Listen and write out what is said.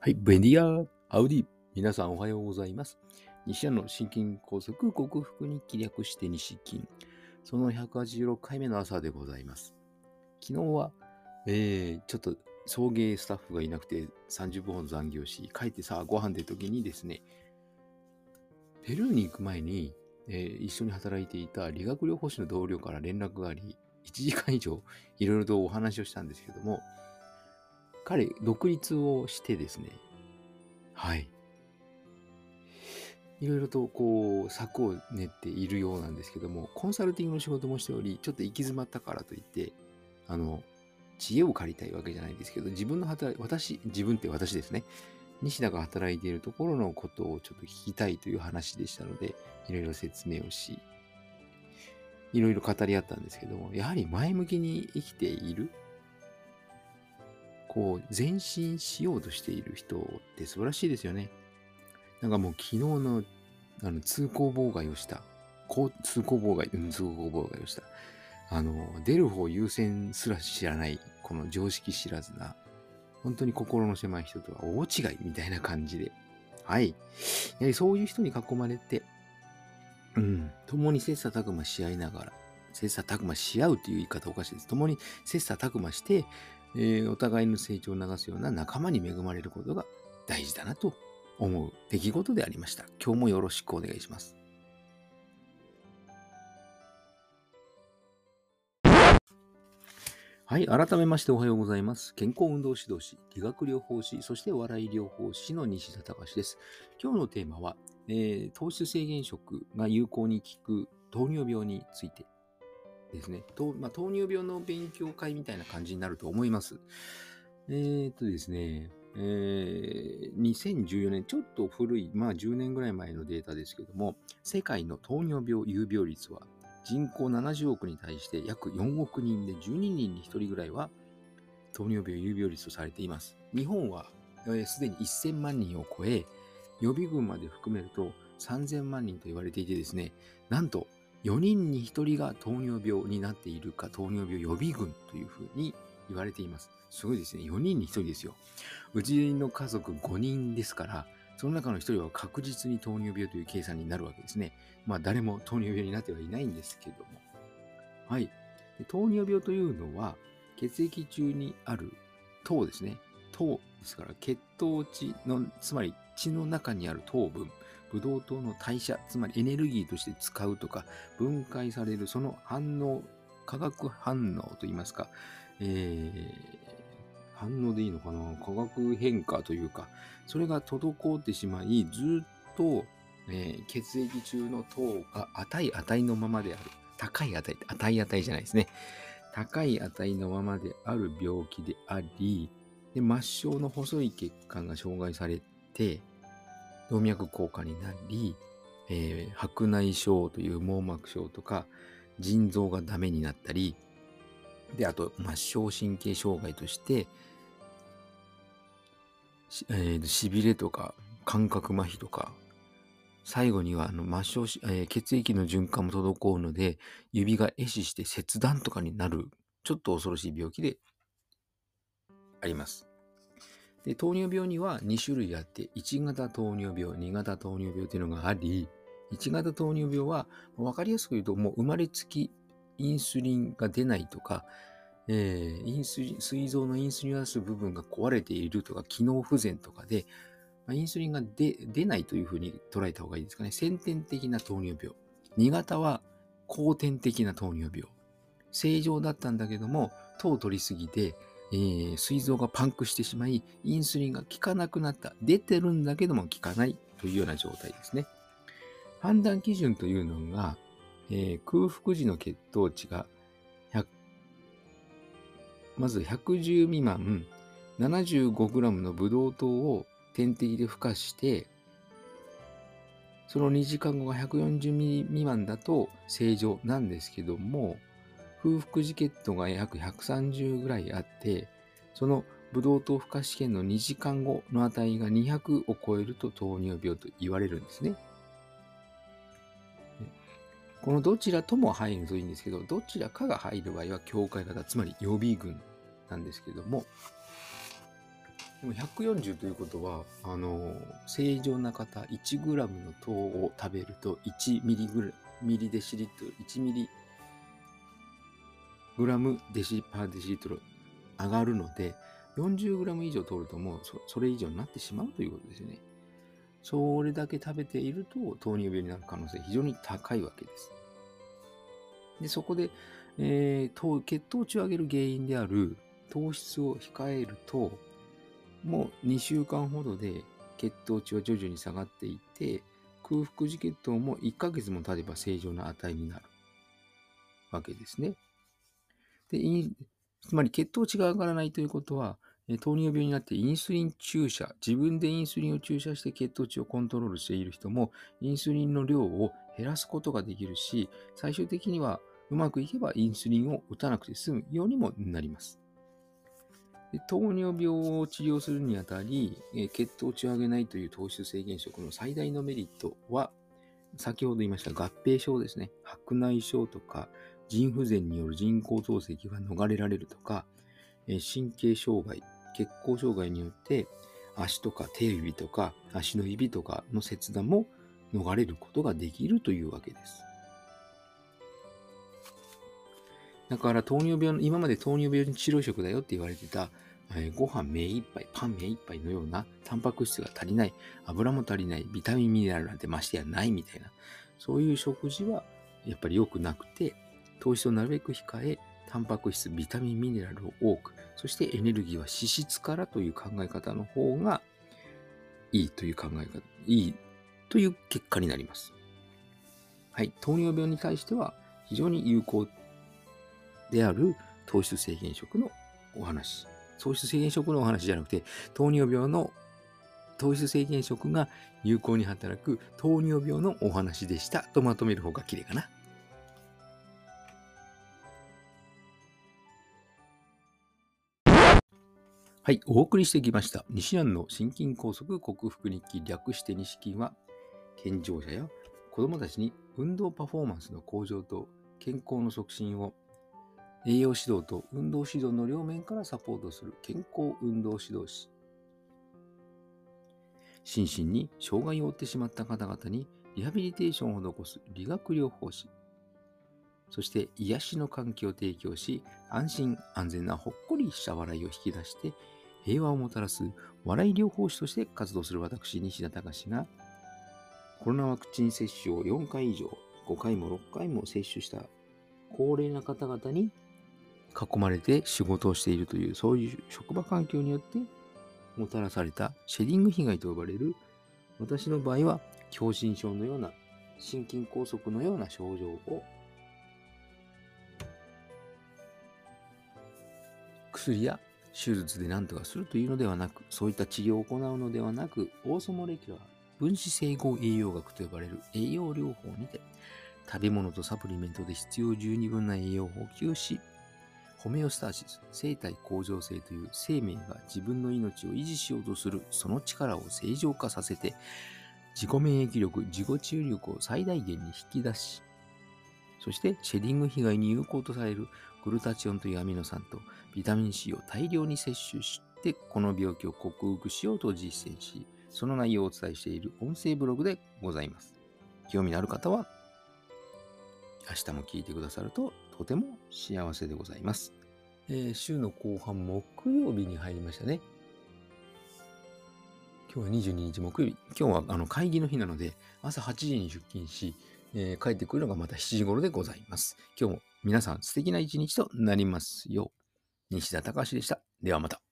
はい、ベンディアアウディ。皆さんおはようございます。西谷の心筋梗塞克服に気略して西筋。その186回目の朝でございます。昨日は、えー、ちょっと送迎スタッフがいなくて30分ほど残業し、帰ってさご飯で時にですね、ペルーに行く前に、えー一緒に働いていた理学療法士の同僚から連絡があり、1時間以上いろいろとお話をしたんですけども、彼、独立をしてですね、はい。いろいろとこう、策を練っているようなんですけども、コンサルティングの仕事もしており、ちょっと行き詰まったからといって、あの、知恵を借りたいわけじゃないんですけど、自分の働い、私、自分って私ですね。西田が働いているところのことをちょっと聞きたいという話でしたので、いろいろ説明をし、いろいろ語り合ったんですけども、やはり前向きに生きているこう、前進しようとしている人って素晴らしいですよね。なんかもう昨日のあの通行妨害をした。通行妨害、うん、通行妨害をした。あの、出る方優先すら知らない、この常識知らずな、本当に心の狭い人とは大違いみたいな感じで。はい。やはりそういう人に囲まれて、うん、共に切磋琢磨し合いながら、切磋琢磨し合うという言い方おかしいです。共に切磋琢磨して、えーお互いの成長を促すような仲間に恵まれることが大事だなと思う出来事でありました。今日もよろしくお願いします。はい。改めましておはようございます。健康運動指導士、理学療法士、そして笑い療法士の西田隆です。今日のテーマは、えー糖質制限食が有効に効く糖尿病についてですね。とまあ、糖尿病の勉強会みたいな感じになると思います。えーっとですね、えー2014年、ちょっと古い、まあ10年ぐらい前のデータですけども、世界の糖尿病有病率は人口70億に対して約4億人で12人に1人ぐらいは糖尿病有病率とされています。日本はえーすでに1000万人を超え、予備軍まで含めると3000万人と言われていてですね、なんと4人に1人が糖尿病になっているか、糖尿病予備軍というふうに言われています。すごいですね。4人に1人ですよ。うちの家族5人ですから、その中の1人は確実に糖尿病という計算になるわけですね。まあ誰も糖尿病になってはいないんですけども。はい。糖尿病というのは、血液中にある糖ですね。糖ですから、血糖値の、つまり血の中にある糖分、ブドウ糖の代謝、つまりエネルギーとして使うとか、分解されるその反応、化学反応といいますか、えー反応でいいのかな？化学変化というか、それが滞ってしまい、ずっと、えー血液中の糖が値値のままである。高い値、値値じゃないですね。高い値のままである病気であり、で末梢の細い血管が障害されて、動脈硬化になり、えー白内障という網膜症とか、腎臓がダメになったり、で、あと、末梢神経障害として、しえー、痺れとか、感覚麻痺とか、最後にはあの末梢、えー血液の循環も滞るので、指が壊死して切断とかになる、ちょっと恐ろしい病気であります。で糖尿病には2種類あって、1型糖尿病、2型糖尿病というのがあり、1型糖尿病は、わかりやすく言うと、もう生まれつきインスリンが出ないとか、えーインスリン、膵臓のインスリンを出す部分が壊れているとか、機能不全とかで、インスリンが出出ないというふうに捉えた方がいいですかね。先天的な糖尿病。2型は後天的な糖尿病。正常だったんだけども、糖を取りすぎて、えー膵臓がパンクしてしまい、インスリンが効かなくなった。出てるんだけども効かないというような状態ですね。判断基準というのが、えー空腹時の血糖値がまず110未満 75g のブドウ糖を点滴で孵化して、その2時間後が140ミリ未満だと正常なんですけども、空腹時血糖が約130ぐらいあって、そのブドウ糖孵化試験の2時間後の値が200を超えると糖尿病と言われるんですね。このどちらとも入るといいんですけど、どちらかが入る場合は境界型、つまり予備軍なんですけども、でも140ということは、あの、正常な方、1グラムの糖を食べると1ミリグラミリデシリットル、1ミリグラムデシパーデシリットル上がるので、40グラム以上取るともうそれ以上になってしまうということですよね。それだけ食べていると糖尿病になる可能性非常に高いわけです。で、そこで、えー、血糖値を上げる原因である糖質を控えると、もう2週間ほどで血糖値は徐々に下がっていって、空腹時血糖も1ヶ月も経てば正常な値になるわけですね。で、つまり血糖値が上がらないということは、糖尿病になってインスリン注射、自分でインスリンを注射して血糖値をコントロールしている人も、インスリンの量を減らすことができるし、最終的にはうまくいけばインスリンを打たなくて済むようにもなります。で糖尿病を治療するにあたり、血糖値を上げないという糖質制限食の最大のメリットは、先ほど言いました合併症ですね。白内障とか、腎不全による人工透析が逃れられるとか、神経障害、血行障害によって足とか手指とか足の指とかの切断も逃れることができるというわけです。だから糖尿病の、今まで糖尿病に治療食だよって言われてた、えー、ご飯目いっぱい、パン目いっぱいのような、タンパク質が足りない、油も足りない、ビタミンミネラルなんてましてやないみたいな、そういう食事はやっぱり良くなくて、糖質をなるべく控え、タンパク質、ビタミン、ミネラルを多く、そしてエネルギーは脂質からという考え方の方がいいという考え方、いいという結果になります。はい。糖尿病に対しては非常に有効である糖質制限食のお話。糖質制限食のお話じゃなくて、糖尿病の糖質制限食が有効に働く糖尿病のお話でしたとまとめる方が綺麗かな。はい、お送りしてきました。西南の心筋梗塞克服日記略して西筋は、健常者や子供たちに運動パフォーマンスの向上と健康の促進を栄養指導と運動指導の両面からサポートする健康運動指導士。心身に障害を負ってしまった方々にリハビリテーションを施す理学療法士。そして癒しの環境を提供し、安心安全なほっこりした笑いを引き出して平和をもたらす笑い療法士として活動する私、西田隆が、コロナワクチン接種を4回以上、5回も6回も接種した高齢な方々に囲まれて仕事をしているという、そういう職場環境によってもたらされたシェディング被害と呼ばれる、私の場合は狭心症のような、心筋梗塞のような症状を薬や手術で何とかするというのではなく、そういった治療を行うのではなく、オーソモレキュラー、分子整合栄養学と呼ばれる栄養療法にて、食べ物とサプリメントで必要十二分な栄養を補給し、ホメオスターシス、生体向上性という生命が自分の命を維持しようとするその力を正常化させて、自己免疫力、自己治癒力を最大限に引き出し、そしてシェディング被害に有効とされるグルタチオンというアミノ酸とビタミン C を大量に摂取して、この病気を克服しようと実践し、その内容をお伝えしている音声ブログでございます。興味のある方は、明日も聞いてくださるととても幸せでございます。えー、週の後半、木曜日に入りましたね。今日は22日木曜日。今日はあの会議の日なので、朝8時に出勤し、えー、帰ってくるのがまた7時頃でございます。今日も皆さん素敵な一日となりますよう。西田隆でした。ではまた。